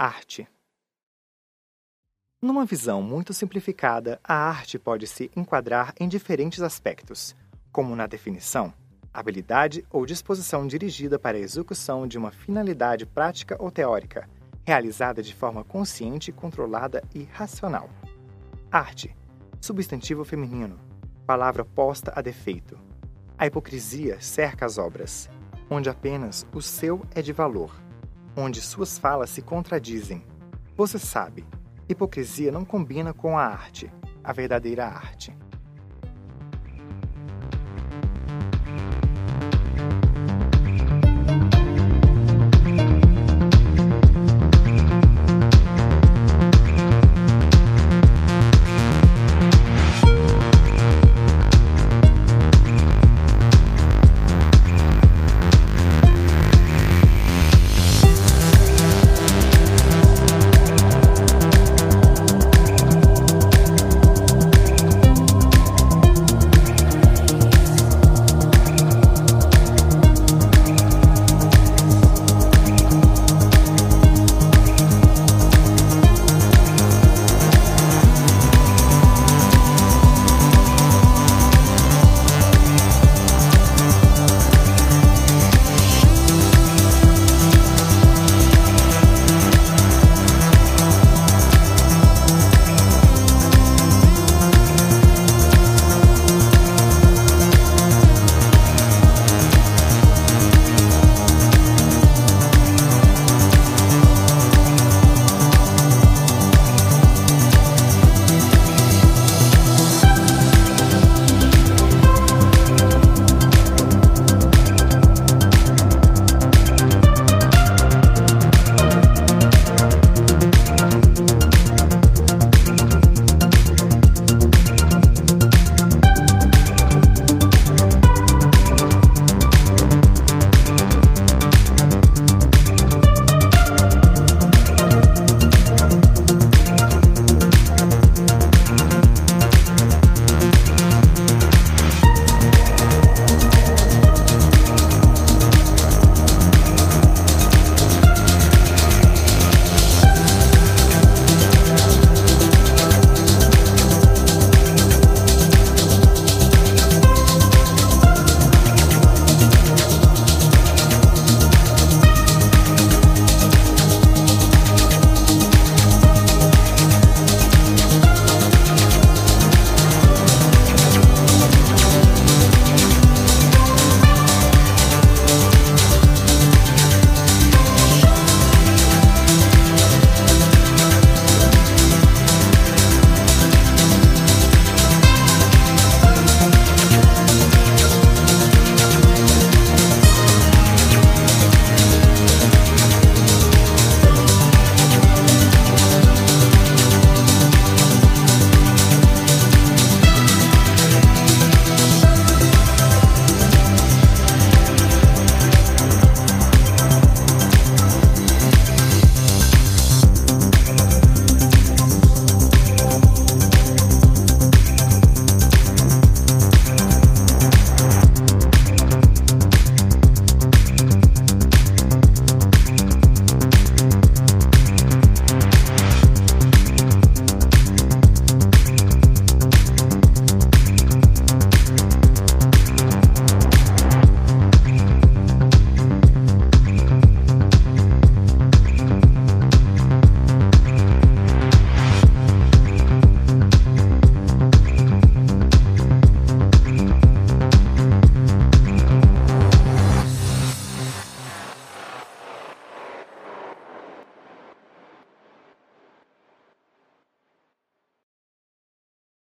Arte. Numa visão muito simplificada, a arte pode se enquadrar em diferentes aspectos, como na definição, habilidade ou disposição dirigida para a execução de uma finalidade prática ou teórica, realizada de forma consciente, controlada e racional. Arte, substantivo feminino, palavra posta a defeito. A hipocrisia cerca as obras, onde apenas o seu é de valor onde suas falas se contradizem. Você sabe, hipocrisia não combina com a arte, a verdadeira arte.